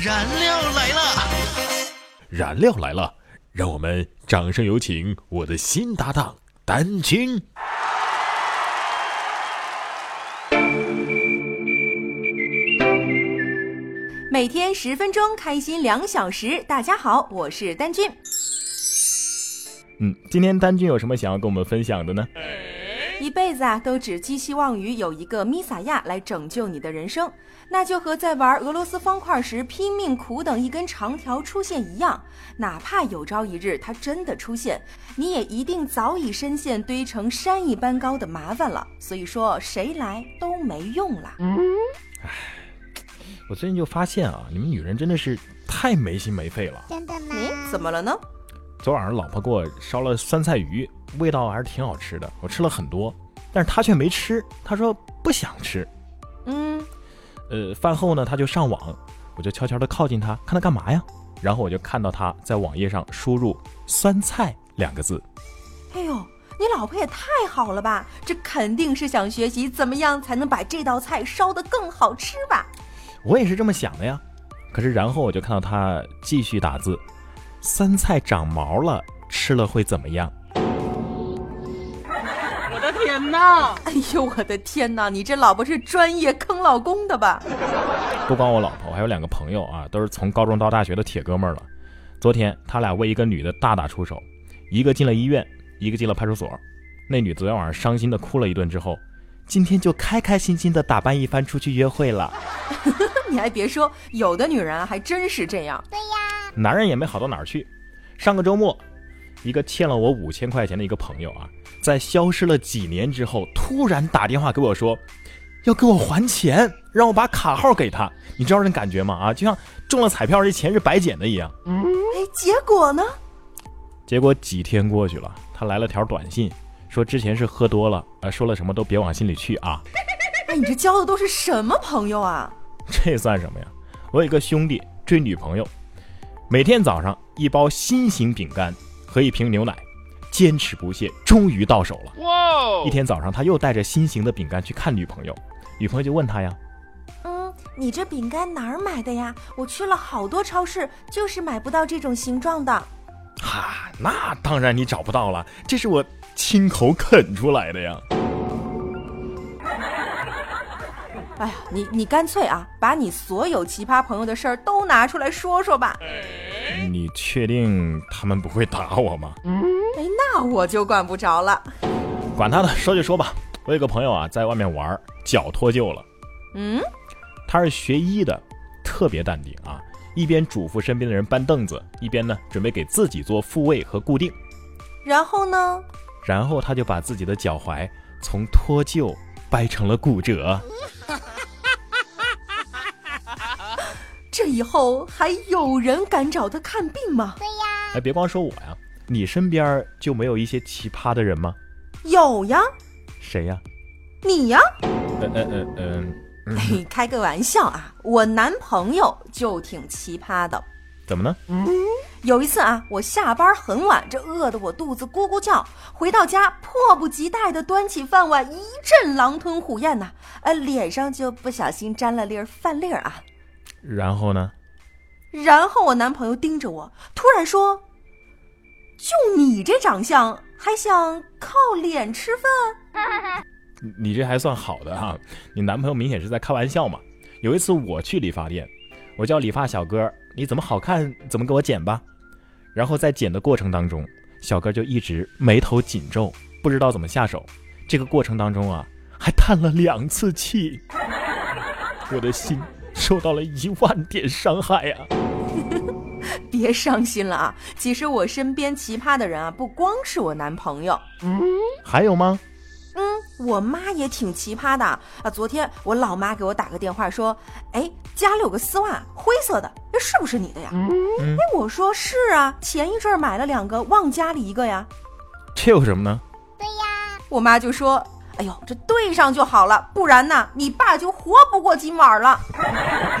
燃料来了，燃料来了，让我们掌声有请我的新搭档丹青。每天十分钟，开心两小时。大家好，我是丹君。嗯，今天丹君有什么想要跟我们分享的呢？一辈子啊，都只寄希望于有一个米撒亚来拯救你的人生，那就和在玩俄罗斯方块时拼命苦等一根长条出现一样。哪怕有朝一日它真的出现，你也一定早已深陷堆成山一般高的麻烦了。所以说，谁来都没用了。唉，我最近就发现啊，你们女人真的是太没心没肺了。真的吗？你怎么了呢？昨晚上老婆给我烧了酸菜鱼，味道还是挺好吃的，我吃了很多，但是她却没吃，她说不想吃。嗯，呃，饭后呢，她就上网，我就悄悄的靠近她，看她干嘛呀？然后我就看到她在网页上输入“酸菜”两个字。哎呦，你老婆也太好了吧！这肯定是想学习怎么样才能把这道菜烧得更好吃吧？我也是这么想的呀。可是然后我就看到她继续打字：“酸菜长毛了，吃了会怎么样？”我的天哪！哎呦，我的天哪！你这老婆是专业坑老公的吧？不光我老婆，我还有两个朋友啊，都是从高中到大学的铁哥们儿了。昨天他俩为一个女的大打出手，一个进了医院，一个进了派出所。那女昨天晚上伤心的哭了一顿之后，今天就开开心心的打扮一番出去约会了。你还别说，有的女人啊还真是这样。对呀，男人也没好到哪儿去。上个周末，一个欠了我五千块钱的一个朋友啊，在消失了几年之后，突然打电话给我说，要给我还钱，让我把卡号给他。你知道那感觉吗？啊，就像中了彩票，这钱是白捡的一样。哎，结果呢？结果几天过去了，他来了条短信，说之前是喝多了，啊，说了什么都别往心里去啊。哎，你这交的都是什么朋友啊？这算什么呀？我有一个兄弟追女朋友，每天早上一包心形饼干和一瓶牛奶，坚持不懈，终于到手了。哇一天早上，他又带着心形的饼干去看女朋友，女朋友就问他呀嗯，你这饼干哪儿买的呀？我去了好多超市，就是买不到这种形状的。：“哈，那当然你找不到了，这是我亲口啃出来的呀。哎呀，你你干脆啊，把你所有奇葩朋友的事儿都拿出来说说吧。你确定他们不会打我吗？哎，那我就管不着了。管他的，说就说吧。我有个朋友啊，在外面玩儿，脚脱臼了。嗯，他是学医的，特别淡定啊，一边嘱咐身边的人搬凳子，一边呢准备给自己做复位和固定。然后呢？然后他就把自己的脚踝从脱臼掰成了骨折。这以后还有人敢找他看病吗？对呀，哎，别光说我呀，你身边就没有一些奇葩的人吗？有呀，谁呀？你呀。呃呃呃呃，嘿，开个玩笑啊，我男朋友就挺奇葩的。怎么呢？有一次啊，我下班很晚，这饿得我肚子咕咕叫，回到家迫不及待地端起饭碗，一阵狼吞虎咽呐、呃，脸上就不小心沾了粒儿饭粒儿啊。然后呢？然后我男朋友盯着我，突然说：“就你这长相，还想靠脸吃饭？你这还算好的哈、你男朋友明显是在开玩笑嘛。有一次我去理发店，我叫理发小哥，你怎么好看怎么给我剪吧。然后在剪的过程当中，小哥就一直眉头紧皱，不知道怎么下手。这个过程当中啊，还叹了两次气，我的心受到了一万点伤害啊！别伤心了啊！其实我身边奇葩的人啊，不光是我男朋友。”嗯还有吗？嗯，我妈也挺奇葩的啊！昨天我老妈给我打个电话说，哎，家里有个丝袜，灰色的，那是不是你的呀？嗯哎，我说是啊，前一阵儿买了两个，忘家里一个呀。这有什么呢？对呀，我妈就说，哎呦，这对上就好了，不然呢，你爸就活不过今晚了。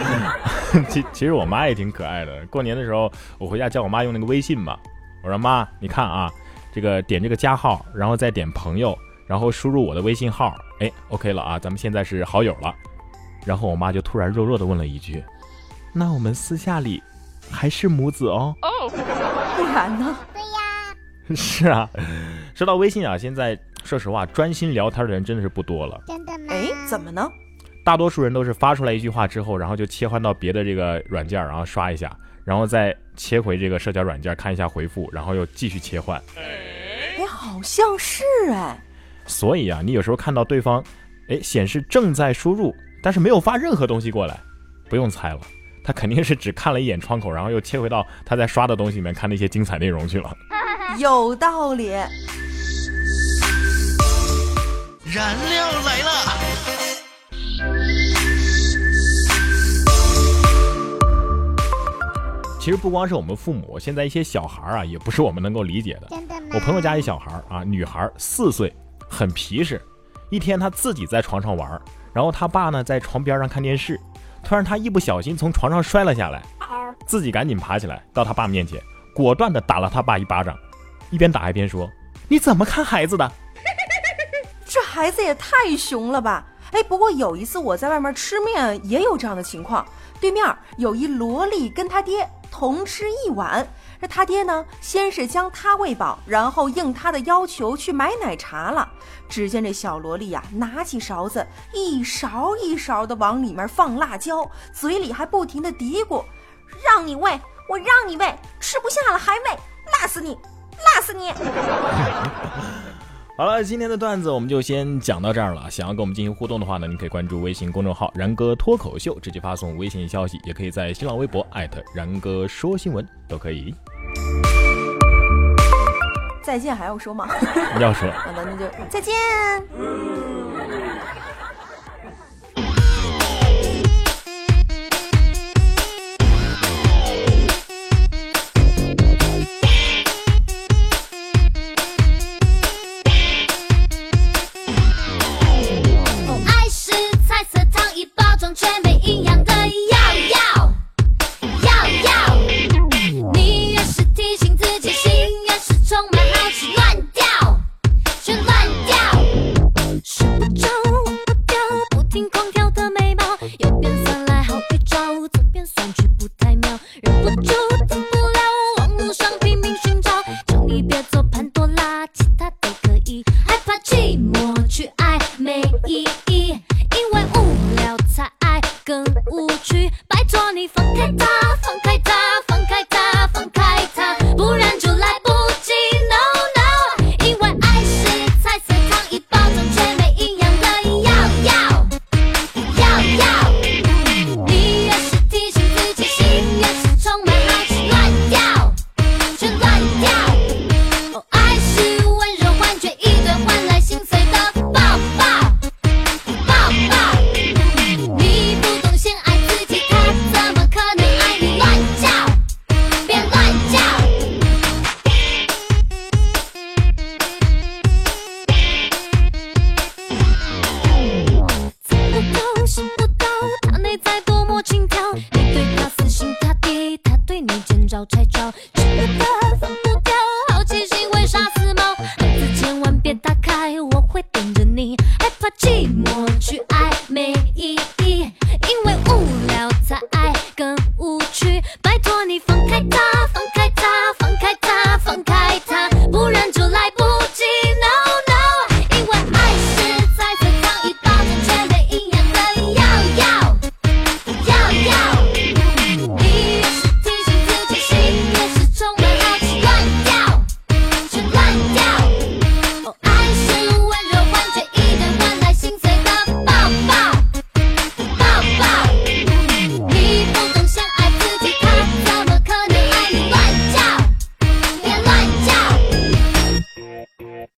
其其实我妈也挺可爱的。过年的时候，我回家叫我妈用那个微信嘛，我说妈，你看啊，这个点这个加号，然后再点朋友，然后输入我的微信号，哎，OK 了啊，咱们现在是好友了。然后我妈就突然弱弱的问了一句：“那我们私下里还是母子哦。哦不然呢？对 呀 是啊，说到微信啊，现在说实话，专心聊天的人真的是不多了。真的吗？哎，怎么呢？大多数人都是发出来一句话之后，然后就切换到别的这个软件，然后刷一下，然后再切回这个社交软件看一下回复，然后又继续切换。哎，好像是哎。所以啊，你有时候看到对方，哎，显示正在输入，但是没有发任何东西过来，不用猜了，他肯定是只看了一眼窗口，然后又切回到他在刷的东西里面看那些精彩内容去了。有道理。燃料来了！其实不光是我们父母，现在一些小孩啊，也不是我们能够理解的。真的吗？我朋友家一小孩啊，女孩四岁，很皮实。一天她自己在床上玩，然后他爸呢在床边上看电视，突然他一不小心从床上摔了下来，自己赶紧爬起来到他爸面前，果断的打了他爸一巴掌，一边打一边说：“你怎么看孩子的？孩子也太熊了吧！哎，不过有一次我在外面吃面，也有这样的情况。对面有一萝莉跟他爹同吃一碗，这他爹呢，先是将他喂饱，然后应他的要求去买奶茶了。只见这小萝莉呀、拿起勺子，一勺一勺的往里面放辣椒，嘴里还不停的嘀咕：“让你喂，我让你喂，吃不下了还喂，辣死你，辣死你！” 好了，今天的段子我们就先讲到这儿了。想要跟我们进行互动的话呢，你可以关注微信公众号“然哥脱口秀”，直接发送微信消息，也可以在新浪微博艾特然哥说新闻都可以。再见还要说吗？要说。好的，那就再见。哦，拆招。